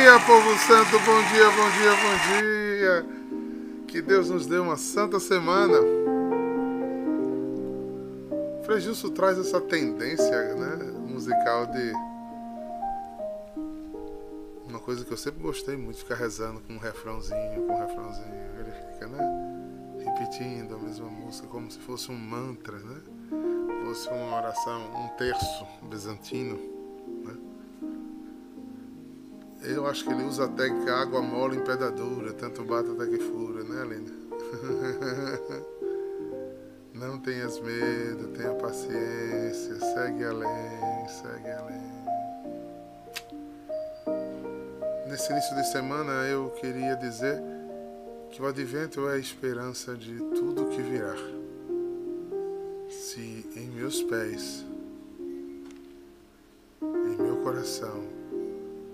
dia, povo santo, bom dia, bom dia, bom dia. Que Deus nos dê uma santa semana. Frei traz essa tendência né, musical de. Uma coisa que eu sempre gostei muito, ficar rezando com um refrãozinho, com um refrãozinho. Ele fica, né? Repetindo a mesma música, como se fosse um mantra, né? Fosse uma oração, um terço bizantino. Eu acho que ele usa até que água mole em pedra dura, tanto bata até que fura, né, Linda? Não tenhas medo, tenha paciência, segue além, segue além. Nesse início de semana eu queria dizer que o advento é a esperança de tudo que virá. Se em meus pés, em meu coração,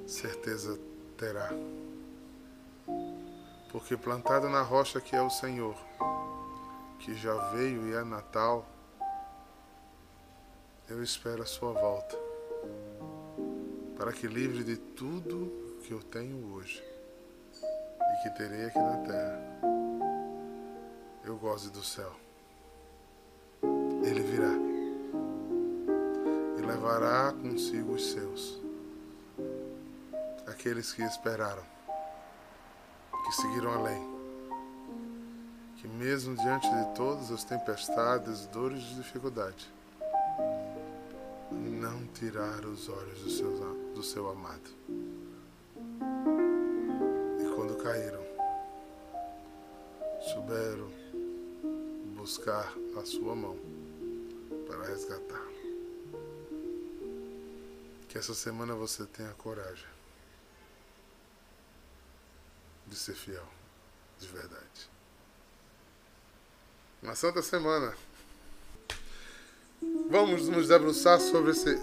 certeza terá. Porque plantado na rocha que é o Senhor, que já veio e é Natal, eu espero a sua volta, para que livre de tudo que eu tenho hoje e que terei aqui na terra, eu goze do céu. Ele virá e levará consigo os seus aqueles que esperaram, que seguiram além, que mesmo diante de todas as tempestades, dores e dificuldades, não tiraram os olhos do seu, do seu amado. E quando caíram, souberam buscar a sua mão para resgatar. Que essa semana você tenha coragem de ser fiel, de verdade. Uma santa semana. Vamos nos debruçar sobre esse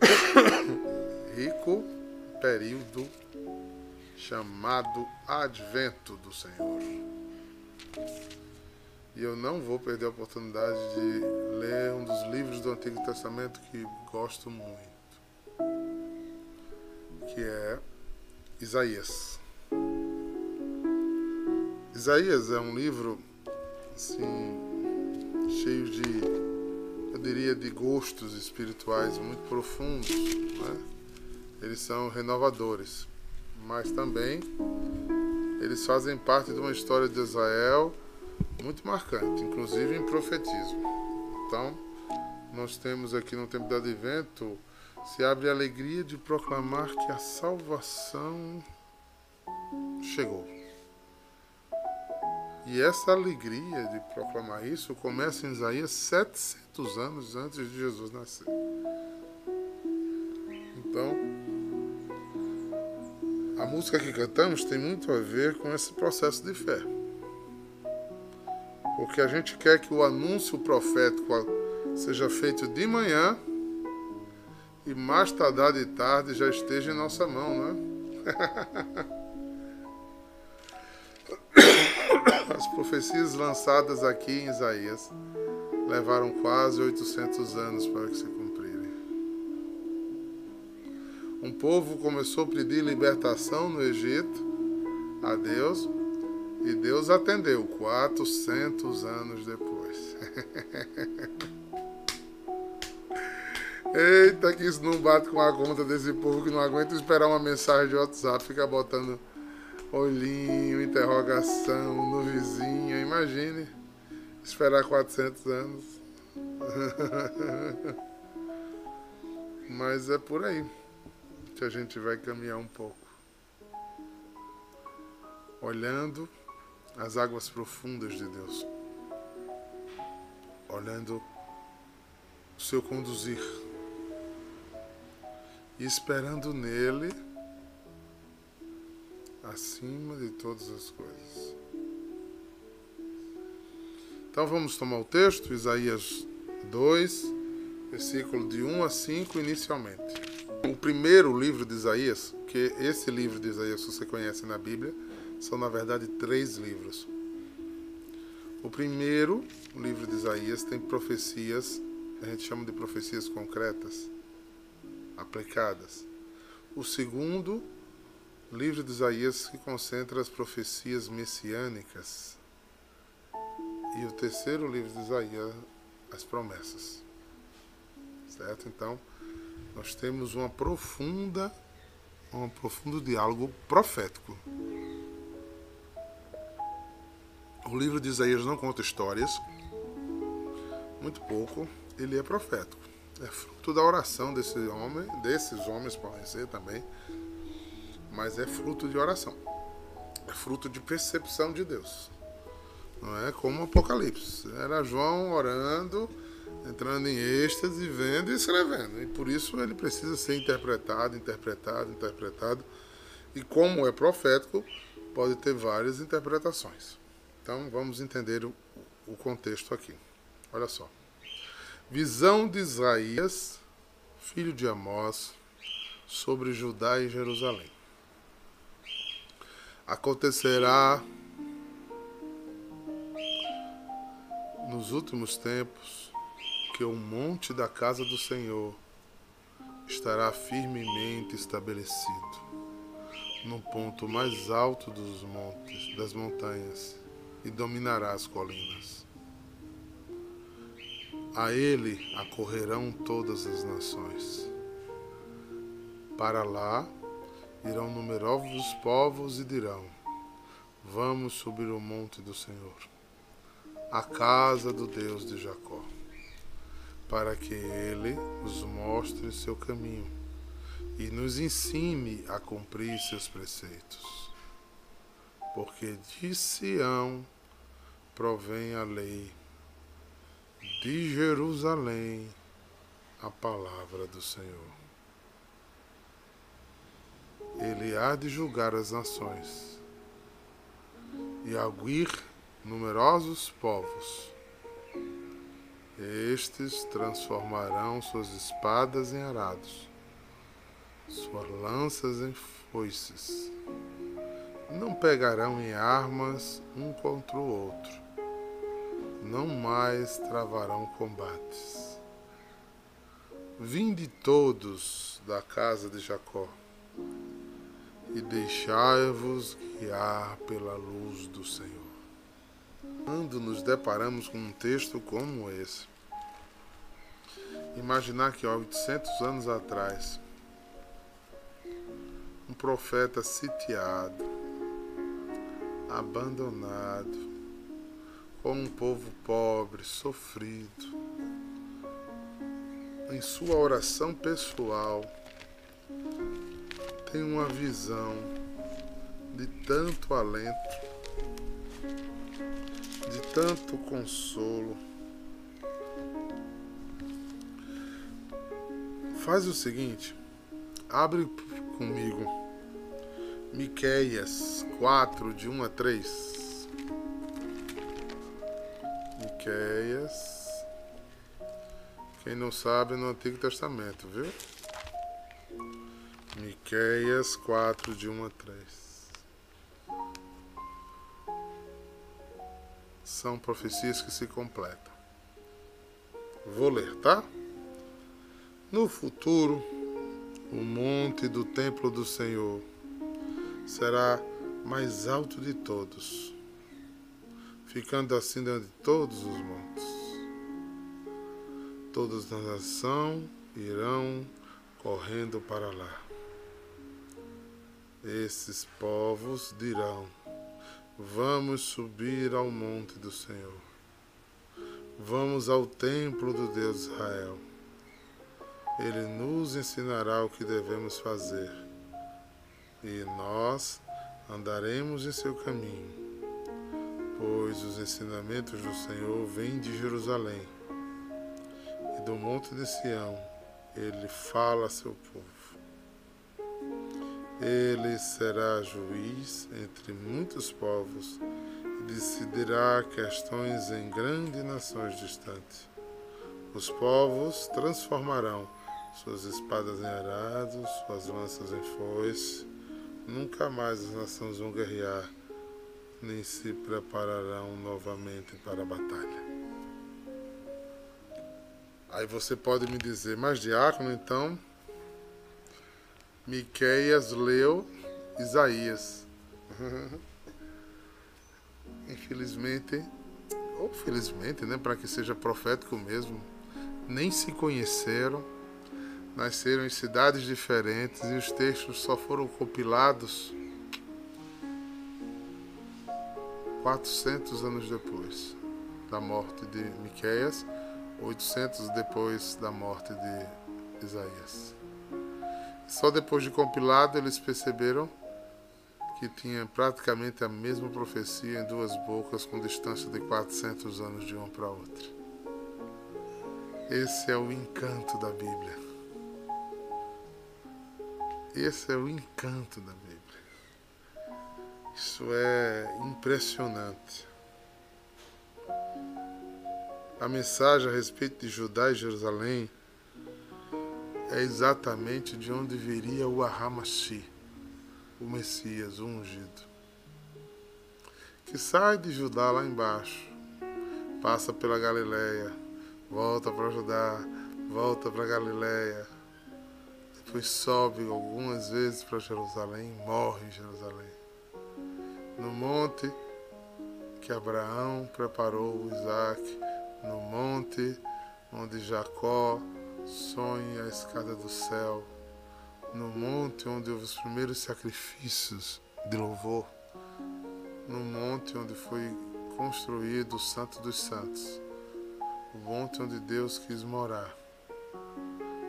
rico período chamado Advento do Senhor. E eu não vou perder a oportunidade de ler um dos livros do Antigo Testamento que gosto muito, que é Isaías. Isaías é um livro assim cheio de, eu diria, de gostos espirituais muito profundos. Né? Eles são renovadores, mas também eles fazem parte de uma história de Israel muito marcante, inclusive em profetismo. Então, nós temos aqui no tempo do advento se abre a alegria de proclamar que a salvação chegou. E essa alegria de proclamar isso começa em Isaías 700 anos antes de Jesus nascer. Então, a música que cantamos tem muito a ver com esse processo de fé. Porque a gente quer que o anúncio profético seja feito de manhã e mais tardar de tarde já esteja em nossa mão, não é? profecias lançadas aqui em Isaías levaram quase 800 anos para que se cumprirem. Um povo começou a pedir libertação no Egito a Deus e Deus atendeu 400 anos depois. Eita, que isso não bate com a conta desse povo que não aguenta esperar uma mensagem de WhatsApp, fica botando olhinho, interrogação no vizinho. Imagine esperar 400 anos. Mas é por aí que a gente vai caminhar um pouco. Olhando as águas profundas de Deus. Olhando o seu conduzir. E esperando nele acima de todas as coisas. Então vamos tomar o texto, Isaías 2, versículo de 1 a 5 inicialmente. O primeiro livro de Isaías, que esse livro de Isaías você conhece na Bíblia, são na verdade três livros. O primeiro, o livro de Isaías, tem profecias, a gente chama de profecias concretas, aplicadas. O segundo livro de Isaías que concentra as profecias messiânicas. E o terceiro livro de Isaías, as promessas. Certo? Então, nós temos uma profunda, um profundo diálogo profético. O livro de Isaías não conta histórias, muito pouco, ele é profético. É fruto da oração desse homem, desses homens podem ser também, mas é fruto de oração. É fruto de percepção de Deus. Não é como o Apocalipse. Era João orando, entrando em êxtase, vendo e escrevendo. E por isso ele precisa ser interpretado, interpretado, interpretado. E como é profético, pode ter várias interpretações. Então vamos entender o, o contexto aqui. Olha só. Visão de Isaías, filho de Amós, sobre Judá e Jerusalém. Acontecerá nos últimos tempos que o monte da casa do Senhor estará firmemente estabelecido no ponto mais alto dos montes, das montanhas, e dominará as colinas. A ele acorrerão todas as nações. Para lá irão numerosos povos e dirão: Vamos subir o monte do Senhor, a casa do Deus de Jacó, para que ele nos mostre seu caminho e nos ensine a cumprir seus preceitos. Porque de Sião provém a lei, de Jerusalém a palavra do Senhor. Ele há de julgar as nações e aguir numerosos povos. Estes transformarão suas espadas em arados, suas lanças em foices. Não pegarão em armas um contra o outro. Não mais travarão combates. Vinde todos da casa de Jacó e deixai-vos guiar pela luz do Senhor. Quando nos deparamos com um texto como esse, imaginar que há 800 anos atrás, um profeta sitiado, abandonado, com um povo pobre, sofrido, em sua oração pessoal, tem uma visão de tanto alento, de tanto consolo. Faz o seguinte, abre comigo Miqueias 4, de 1 a 3. Miqueias. Quem não sabe no Antigo Testamento, viu? Miqueias 4, de 1 a 3. São profecias que se completam. Vou ler, tá? No futuro, o monte do templo do Senhor será mais alto de todos, ficando acima de todos os montes. Todas as nações irão correndo para lá. Esses povos dirão: Vamos subir ao monte do Senhor. Vamos ao templo do Deus Israel. Ele nos ensinará o que devemos fazer, e nós andaremos em seu caminho, pois os ensinamentos do Senhor vêm de Jerusalém e do monte de Sião. Ele fala a seu povo. Ele será juiz entre muitos povos e decidirá questões em grandes nações distantes. Os povos transformarão suas espadas em arados, suas lanças em foice. Nunca mais as nações vão guerrear, nem se prepararão novamente para a batalha. Aí você pode me dizer, mas diácono, então Miqueias leu Isaías. Infelizmente, ou felizmente, né, para que seja profético mesmo, nem se conheceram, nasceram em cidades diferentes e os textos só foram compilados 400 anos depois da morte de Miqueias, 800 depois da morte de Isaías. Só depois de compilado eles perceberam que tinha praticamente a mesma profecia em duas bocas com distância de 400 anos de uma para outra. Esse é o encanto da Bíblia. Esse é o encanto da Bíblia. Isso é impressionante. A mensagem a respeito de Judá e Jerusalém é exatamente de onde viria o Ahamashi o Messias, o ungido, que sai de Judá lá embaixo, passa pela Galileia, volta para Judá, volta para Galileia, depois sobe algumas vezes para Jerusalém, morre em Jerusalém. No monte que Abraão preparou Isaac, no monte onde Jacó sonha a escada do céu, no monte onde houve os primeiros sacrifícios de louvor, no monte onde foi construído o Santo dos Santos, o monte onde Deus quis morar.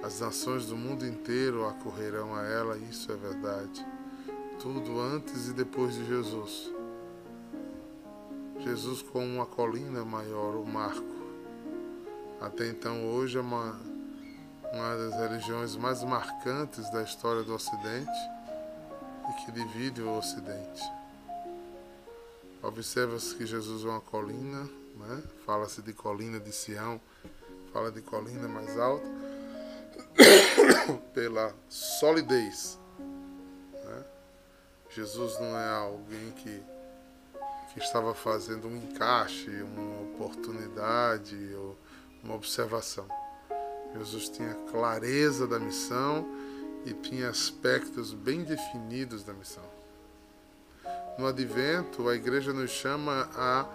As nações do mundo inteiro acorrerão a ela, isso é verdade. Tudo antes e depois de Jesus. Jesus com uma colina maior, o marco. Até então, hoje é uma uma das religiões mais marcantes da história do Ocidente e que divide o Ocidente. Observa-se que Jesus é uma colina, né? fala-se de colina de Sião, fala de colina mais alta, pela solidez. Né? Jesus não é alguém que, que estava fazendo um encaixe, uma oportunidade ou uma observação. Jesus tinha clareza da missão e tinha aspectos bem definidos da missão. No advento, a igreja nos chama a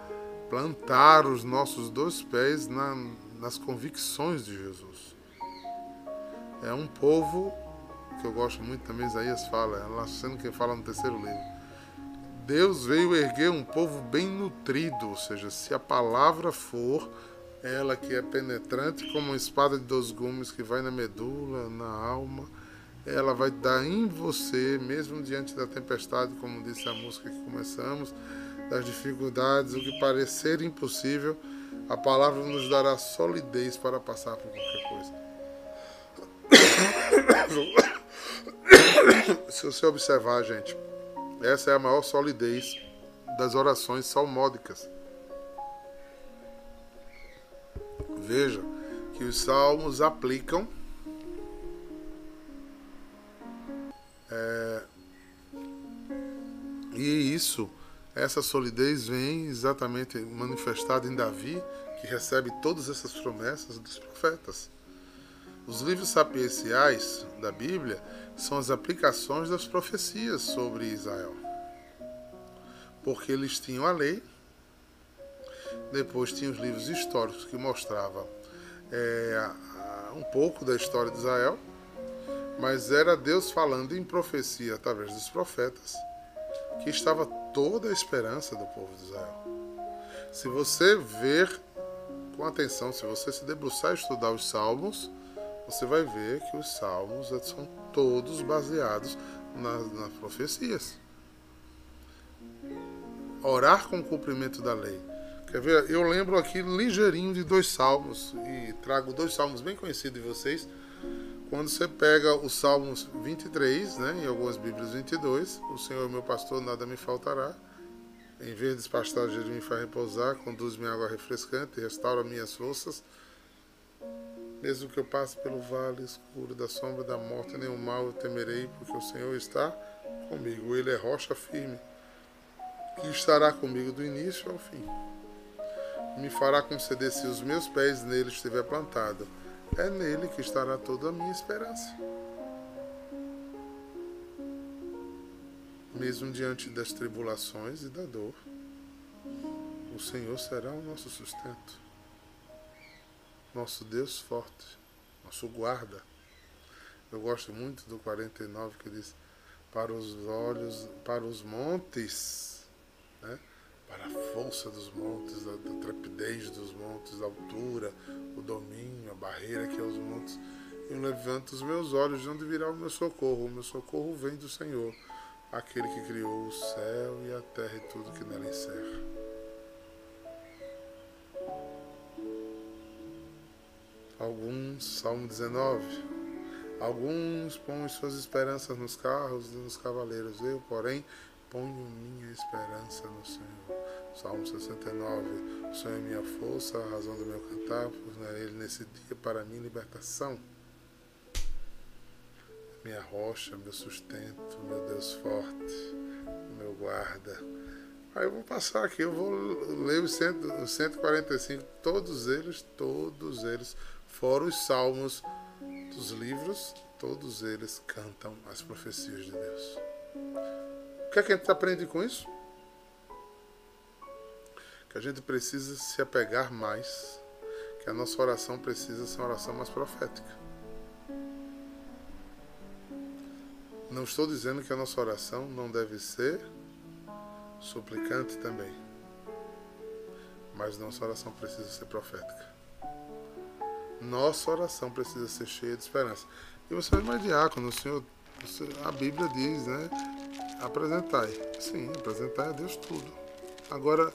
plantar os nossos dois pés na, nas convicções de Jesus. É um povo que eu gosto muito também, Isaías fala, é sendo quem fala no terceiro livro. Deus veio erguer um povo bem nutrido, ou seja, se a palavra for ela que é penetrante como uma espada de dois gumes que vai na medula, na alma. Ela vai dar em você, mesmo diante da tempestade, como disse a música que começamos, das dificuldades, o que parecer impossível, a palavra nos dará solidez para passar por qualquer coisa. Se você observar, gente, essa é a maior solidez das orações salmódicas. Veja que os salmos aplicam é, e isso, essa solidez vem exatamente manifestada em Davi, que recebe todas essas promessas dos profetas. Os livros sapienciais da Bíblia são as aplicações das profecias sobre Israel. Porque eles tinham a lei, depois tinha os livros históricos que mostravam é, um pouco da história de Israel, mas era Deus falando em profecia através dos profetas que estava toda a esperança do povo de Israel. Se você ver com atenção, se você se debruçar e estudar os salmos, você vai ver que os salmos são todos baseados nas, nas profecias. Orar com o cumprimento da lei Quer ver? Eu lembro aqui ligeirinho de dois salmos e trago dois salmos bem conhecidos de vocês. Quando você pega os Salmos 23, né, em algumas Bíblias 22, o Senhor é meu pastor, nada me faltará. Em vez de pastagens me faz repousar, conduz-me água refrescante, restaura minhas forças. Mesmo que eu passe pelo vale escuro da sombra da morte, nenhum mal eu temerei, porque o Senhor está comigo. Ele é rocha firme, que estará comigo do início ao fim me fará conceder se os meus pés nele estiver plantado. É nele que estará toda a minha esperança. mesmo diante das tribulações e da dor, o Senhor será o nosso sustento, nosso Deus forte, nosso guarda. Eu gosto muito do 49 que diz: para os olhos, para os montes, né? Para a força dos montes, a, a trepidez dos montes, a altura, o domínio, a barreira que é os montes. Eu levanto os meus olhos de onde virá o meu socorro. O meu socorro vem do Senhor, aquele que criou o céu e a terra e tudo que nela encerra. Alguns, Salmo 19, alguns põem suas esperanças nos carros e nos cavaleiros. Eu, porém, ponho minha esperança no Senhor. Salmo 69. O Senhor é minha força, a razão do meu cantar, é Ele nesse dia para mim libertação. Minha rocha, meu sustento, meu Deus forte, meu guarda. Aí eu vou passar aqui, eu vou ler os 145, todos eles, todos eles Fora os salmos dos livros, todos eles cantam as profecias de Deus. Que é que a gente aprende com isso? Que a gente precisa se apegar mais, que a nossa oração precisa ser uma oração mais profética. Não estou dizendo que a nossa oração não deve ser suplicante também, mas nossa oração precisa ser profética. Nossa oração precisa ser cheia de esperança. E você é mais diácono, o Senhor, a Bíblia diz, né? Apresentai. Sim, apresentai a Deus tudo. Agora,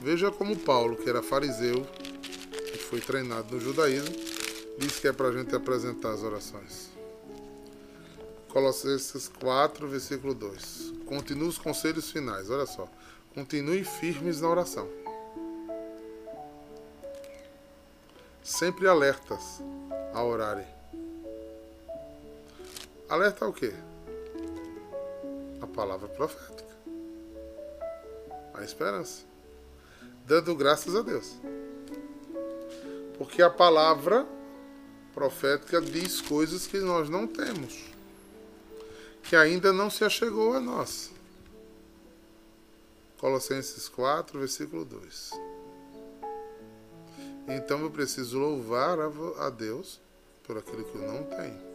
veja como Paulo, que era fariseu, que foi treinado no judaísmo, diz que é para a gente apresentar as orações. Colossenses 4, versículo 2. Continue os conselhos finais, olha só. Continue firmes na oração sempre alertas a orarem. Alerta o quê? A palavra profética. A esperança. Dando graças a Deus. Porque a palavra profética diz coisas que nós não temos. Que ainda não se achegou a nós. Colossenses 4, versículo 2. Então eu preciso louvar a Deus por aquilo que eu não tenho.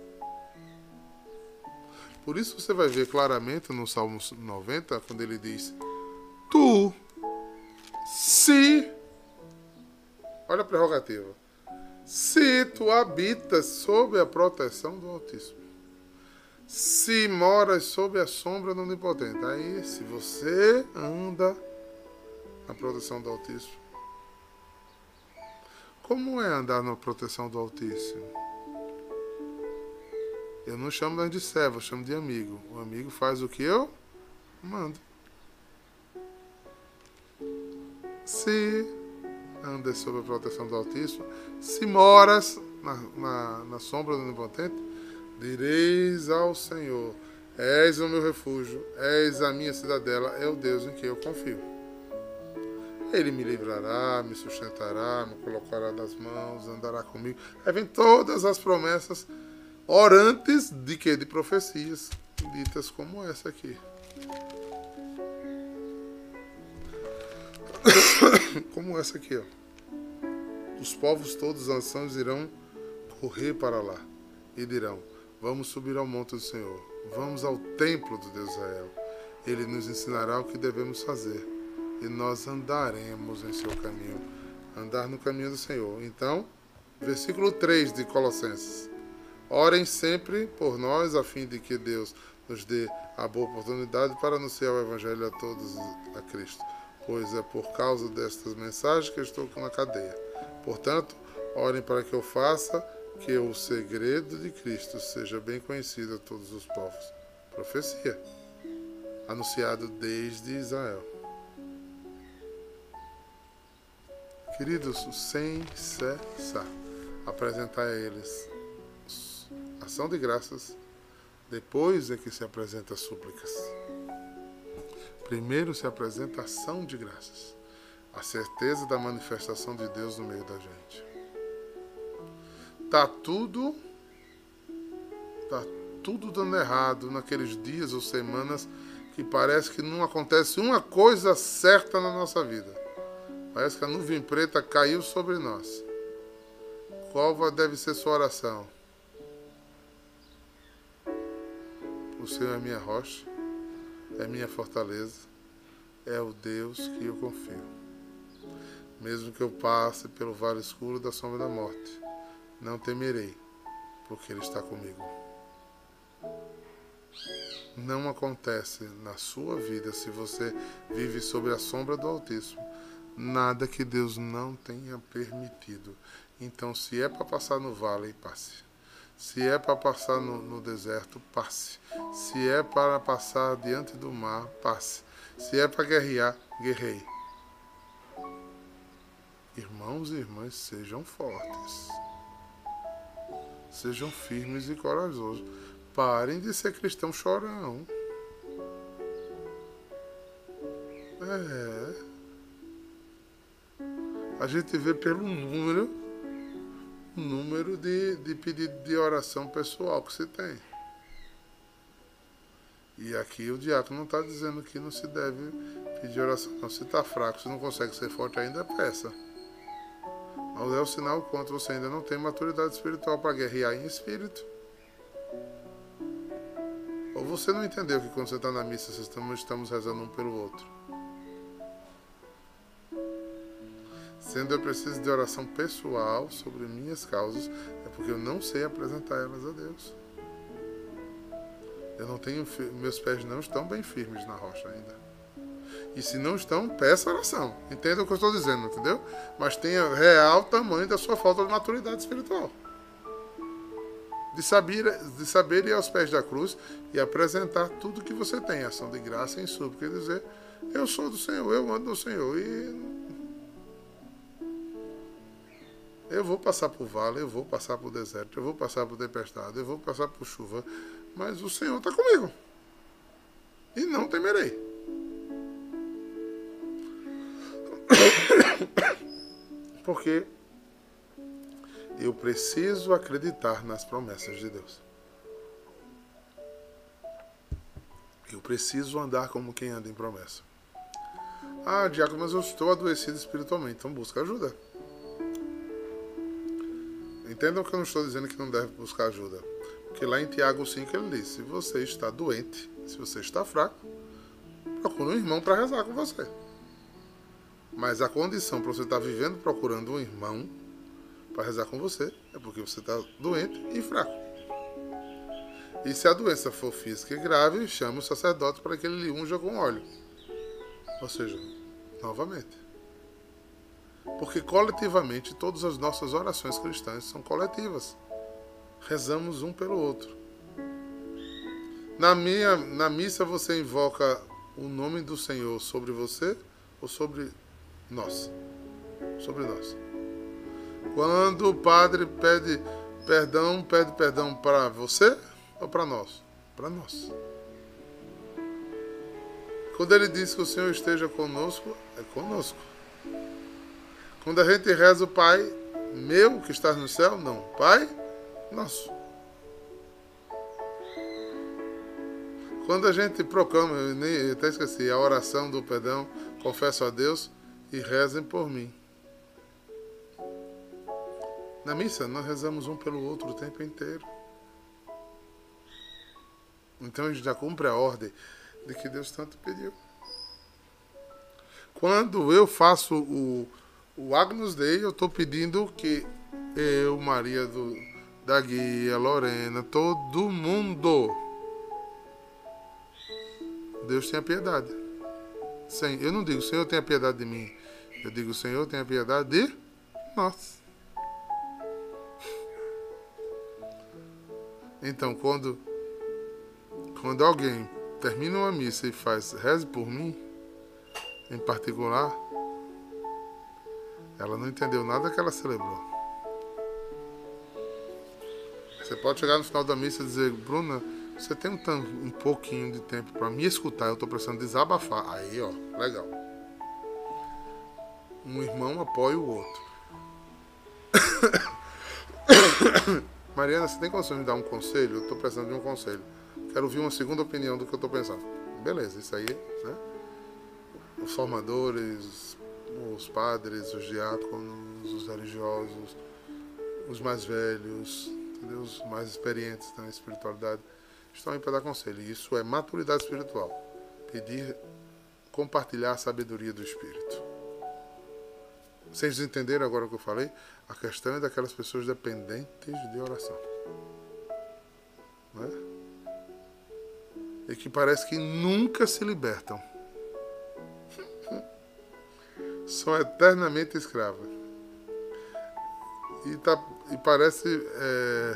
Por isso você vai ver claramente no Salmo 90, quando ele diz: Tu, se. Olha a prerrogativa. Se tu habitas sob a proteção do Altíssimo, se moras sob a sombra do Onipotente, aí se você anda na proteção do Altíssimo, como é andar na proteção do Altíssimo? Eu não chamo de servo, eu chamo de amigo. O amigo faz o que eu mando. Se andas sob a proteção do Altíssimo, se moras na, na, na sombra do Onipotente, direis ao Senhor: És o meu refúgio, és a minha cidadela, é o Deus em quem eu confio. Ele me livrará, me sustentará, me colocará nas mãos, andará comigo. Aí vem todas as promessas orantes de que? De profecias, ditas como essa aqui. como essa aqui, ó. Os povos todos, nações irão correr para lá e dirão: Vamos subir ao monte do Senhor, vamos ao templo do Deus Israel. Ele nos ensinará o que devemos fazer e nós andaremos em seu caminho. Andar no caminho do Senhor. Então, versículo 3 de Colossenses. Orem sempre por nós, a fim de que Deus nos dê a boa oportunidade para anunciar o Evangelho a todos a Cristo, pois é por causa destas mensagens que eu estou na cadeia. Portanto, orem para que eu faça que o segredo de Cristo seja bem conhecido a todos os povos. Profecia, anunciado desde Israel. Queridos, sem cessar, apresentar a eles ação de graças, depois é que se apresenta súplicas. Primeiro se apresenta ação de graças, a certeza da manifestação de Deus no meio da gente. Tá tudo tá tudo dando errado naqueles dias ou semanas que parece que não acontece uma coisa certa na nossa vida. Parece que a nuvem preta caiu sobre nós. Qual deve ser sua oração? O Senhor é minha rocha, é minha fortaleza, é o Deus que eu confio. Mesmo que eu passe pelo vale escuro da sombra da morte, não temerei, porque Ele está comigo não acontece na sua vida se você vive sob a sombra do Altíssimo. Nada que Deus não tenha permitido. Então, se é para passar no vale, passe. Se é para passar no, no, deserto, passe. Se é para passar diante do mar, passe. Se é para guerrear, guerreie. Irmãos e irmãs, sejam fortes. Sejam firmes e corajosos Parem de ser cristão chorão. É. A gente vê pelo número, o número de, de pedido de oração pessoal que você tem. E aqui o diácono não está dizendo que não se deve pedir oração. Não, se está fraco, se não consegue ser forte ainda, peça. Mas é o sinal quanto você ainda não tem maturidade espiritual para guerrear em espírito. Ou você não entendeu que quando você está na missa, estamos, estamos rezando um pelo outro. Sendo eu preciso de oração pessoal sobre minhas causas, é porque eu não sei apresentar elas a Deus. Eu não tenho, meus pés não estão bem firmes na rocha ainda. E se não estão, peça oração. Entenda o que eu estou dizendo, entendeu? Mas tenha real tamanho da sua falta de maturidade espiritual de saber, de saber ir aos pés da cruz e apresentar tudo que você tem, ação de graça em súplica, e dizer: Eu sou do Senhor, eu ando do Senhor. E eu vou passar por vale, eu vou passar por deserto, eu vou passar por tempestade, eu vou passar por chuva, mas o Senhor está comigo. E não temerei. Porque eu preciso acreditar nas promessas de Deus. Eu preciso andar como quem anda em promessa. Ah, Diácono, mas eu estou adoecido espiritualmente, então busca ajuda. Entendam que eu não estou dizendo que não deve buscar ajuda. Porque lá em Tiago 5 ele diz: se você está doente, se você está fraco, procure um irmão para rezar com você. Mas a condição para você estar vivendo procurando um irmão para rezar com você, é porque você está doente e fraco. E se a doença for física e grave, chame o sacerdote para que ele lhe unja com óleo. Ou seja, novamente. Porque coletivamente todas as nossas orações cristãs são coletivas. Rezamos um pelo outro. Na minha na missa você invoca o nome do Senhor sobre você ou sobre nós? Sobre nós. Quando o padre pede perdão, pede perdão para você ou para nós? Para nós. Quando ele diz que o Senhor esteja conosco, é conosco. Quando a gente reza o Pai, meu que estás no céu, não. Pai, nosso. Quando a gente proclama, eu, nem, eu até esqueci, a oração do perdão, confesso a Deus e rezem por mim. Na missa, nós rezamos um pelo outro o tempo inteiro. Então a gente já cumpre a ordem de que Deus tanto pediu. Quando eu faço o, o Agnus Dei, eu estou pedindo que eu, Maria do, da Guia, Lorena, todo mundo, Deus tenha piedade. Sim, eu não digo, Senhor tenha piedade de mim. Eu digo, Senhor tenha piedade de nós. Então, quando, quando alguém termina uma missa e faz reze por mim, em particular, ela não entendeu nada que ela celebrou. Você pode chegar no final da missa e dizer, Bruna, você tem um, um pouquinho de tempo para me escutar, eu estou precisando desabafar. Aí, ó, legal. Um irmão apoia o outro. Mariana, você tem condição de me dar um conselho? Eu estou precisando de um conselho. Quero ouvir uma segunda opinião do que eu estou pensando. Beleza, isso aí, né? Os formadores, os padres, os diáconos, os religiosos, os mais velhos, entendeu? os mais experientes na espiritualidade, estão aí para dar conselho. E isso é maturidade espiritual. Pedir, compartilhar a sabedoria do Espírito. Vocês entenderam agora o que eu falei? A questão é daquelas pessoas dependentes de oração. Né? E que parece que nunca se libertam. São eternamente escravas. E, tá, e parece. É,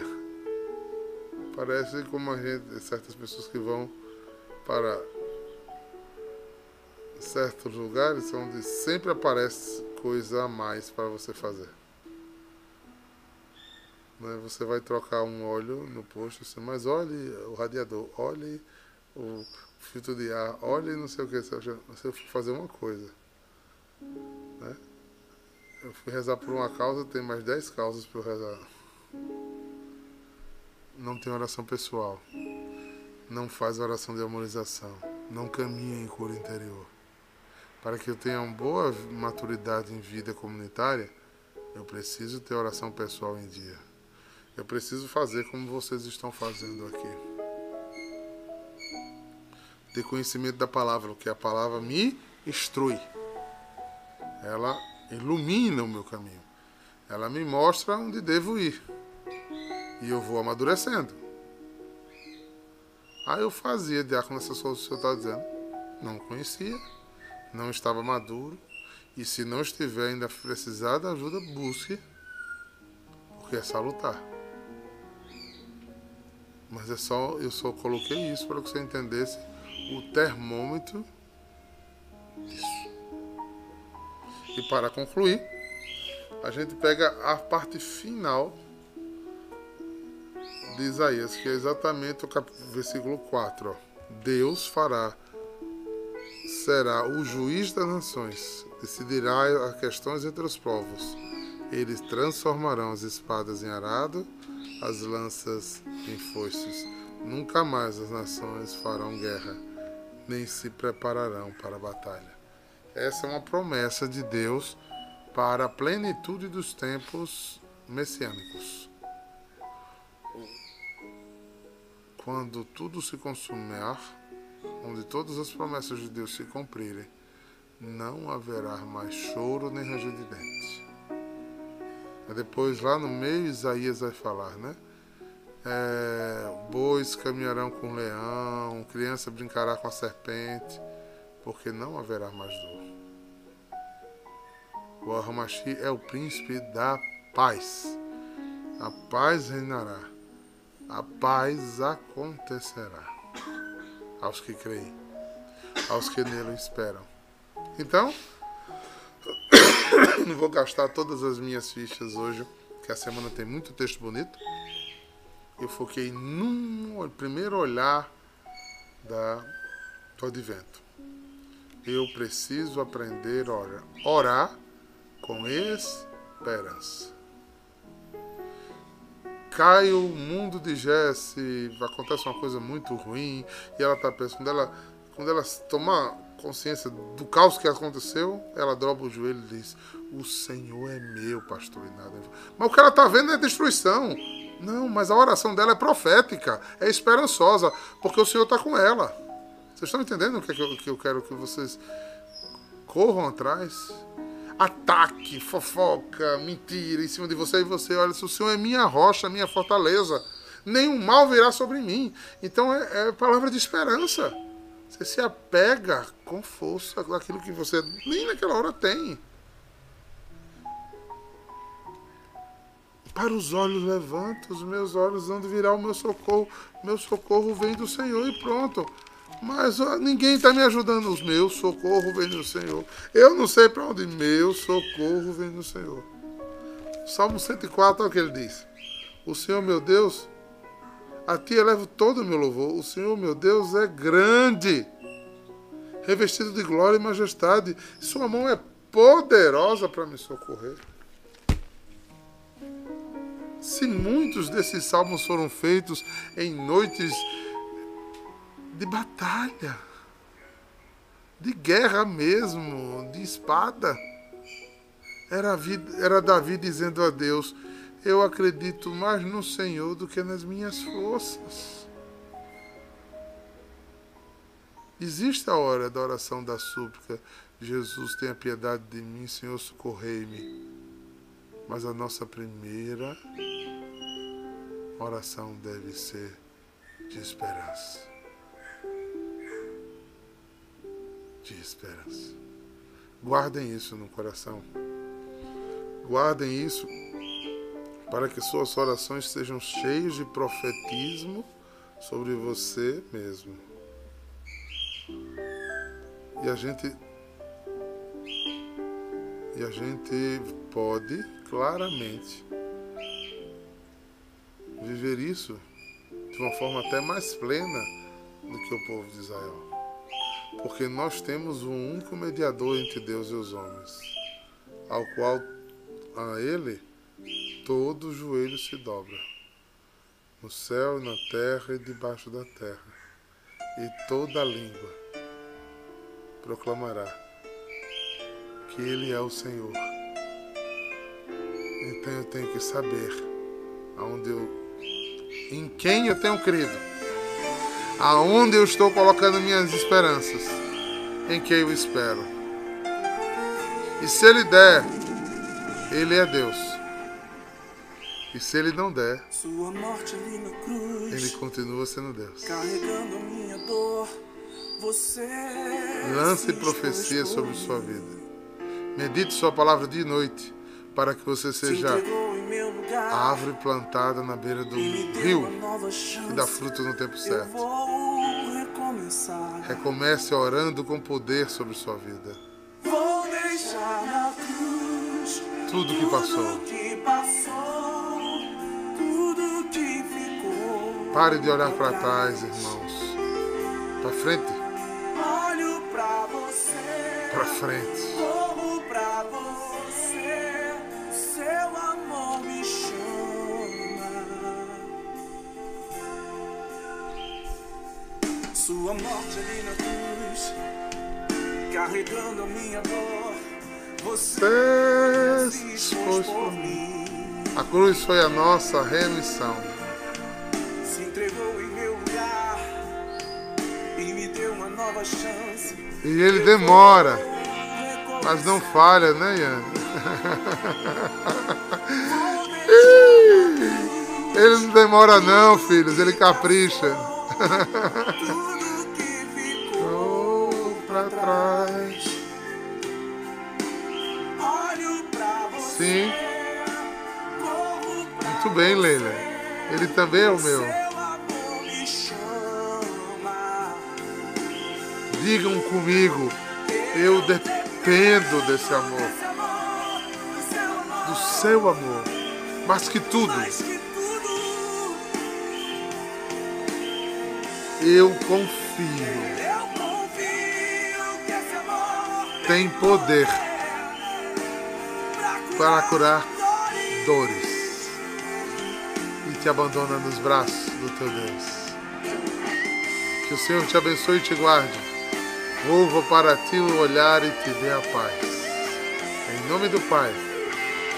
parece como a gente. Certas pessoas que vão para certos lugares onde sempre aparece coisa a mais para você fazer. Né? Você vai trocar um óleo no posto, assim, mas olhe o radiador, olhe o filtro de ar, olhe não sei o que, você for fazer uma coisa. Eu fui rezar por uma causa, tem mais 10 causas para eu rezar. Não tem oração pessoal. Não faz oração de amorização. Não caminha em cura interior. Para que eu tenha uma boa maturidade em vida comunitária, eu preciso ter oração pessoal em dia. Eu preciso fazer como vocês estão fazendo aqui. Ter conhecimento da palavra, que a palavra me instrui. Ela ilumina o meu caminho. Ela me mostra onde devo ir. E eu vou amadurecendo. Aí eu fazia, diácono, que o senhor está dizendo. Não conhecia não estava maduro. E se não estiver ainda precisar de ajuda, busque, porque é salutar. Mas é só, eu só coloquei isso para que você entendesse o termômetro disso. E para concluir, a gente pega a parte final de Isaías, que é exatamente o versículo 4. Ó. Deus fará será o juiz das nações, decidirá as questões entre os povos. Eles transformarão as espadas em arado, as lanças em foices. Nunca mais as nações farão guerra, nem se prepararão para a batalha. Essa é uma promessa de Deus para a plenitude dos tempos messiânicos. Quando tudo se consumar, onde todas as promessas de Deus se cumprirem, não haverá mais choro nem ranger de dentes. Depois, lá no meio, Isaías vai falar, né? É, bois caminharão com o leão, criança brincará com a serpente, porque não haverá mais dor. O Aramashi é o príncipe da paz. A paz reinará, a paz acontecerá aos que creem, aos que nele esperam. Então, não vou gastar todas as minhas fichas hoje, que a semana tem muito texto bonito. Eu foquei no primeiro olhar da, do advento. Eu preciso aprender a orar com esperança cai o mundo de Jesse, acontece uma coisa muito ruim, e ela tá pensando, quando ela, quando ela tomar consciência do caos que aconteceu, ela dobra o joelho e diz: O Senhor é meu, pastor, e nada. Mas o que ela tá vendo é destruição. Não, mas a oração dela é profética, é esperançosa, porque o Senhor está com ela. Vocês estão entendendo o que, é eu, que eu quero que vocês corram atrás? Ataque, fofoca, mentira em cima de você e você, olha, se o Senhor é minha rocha, minha fortaleza, nenhum mal virá sobre mim. Então é, é palavra de esperança. Você se apega com força daquilo que você nem naquela hora tem. Para os olhos levanto, os meus olhos onde virá o meu socorro. Meu socorro vem do Senhor e pronto. Mas ó, ninguém está me ajudando. Os meus socorro vem do Senhor. Eu não sei para onde. Meu socorro vem do Senhor. Salmo 104, olha o que ele diz. O Senhor, meu Deus, a ti elevo todo o meu louvor. O Senhor, meu Deus, é grande, revestido de glória e majestade. Sua mão é poderosa para me socorrer. Se muitos desses salmos foram feitos em noites de batalha. de guerra mesmo, de espada. Era, vida, era Davi dizendo a Deus: Eu acredito mais no Senhor do que nas minhas forças. Existe a hora da oração da súplica. Jesus, tenha piedade de mim, Senhor, socorrei-me. Mas a nossa primeira oração deve ser de esperança. De esperança. Guardem isso no coração. Guardem isso para que suas orações sejam cheias de profetismo sobre você mesmo. E a gente e a gente pode claramente viver isso de uma forma até mais plena do que o povo de Israel. Porque nós temos um único mediador entre Deus e os homens, ao qual a ele todo joelho se dobra, no céu, na terra e debaixo da terra, e toda língua proclamará que Ele é o Senhor. Então eu tenho que saber aonde eu, em quem eu tenho crido, aonde eu estou colocando minhas esperanças, em quem eu espero. E se Ele der, Ele é Deus. E se Ele não der, Ele continua sendo Deus. Carregando a minha dor. Você Lance profecia sobre sua vida. Medite sua palavra de noite, para que você seja árvore plantada na beira do rio e dá fruto no tempo certo. Recomece orando com poder sobre sua vida. Tudo que passou. Pare de olhar para trás, irmãos. Para frente. Para frente. Sua morte ali na cruz, carregando a minha dor. Você se expôs por mim. A cruz foi a nossa remissão. Se entregou em meu lugar e me deu uma nova chance. E ele demora, mas não falha, né, Ian? Ele não demora não, filhos, ele capricha. Pra trás. Sim. Muito bem, Leila. Ele também é o meu. Digam comigo, eu dependo desse amor. Do seu amor. Mais que tudo. Eu confio tem poder para curar dores e te abandona nos braços do teu Deus. Que o Senhor te abençoe e te guarde. Volva para ti o olhar e te dê a paz. Em nome do Pai,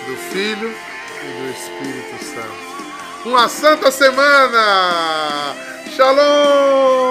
do Filho e do Espírito Santo. Uma santa semana! Shalom!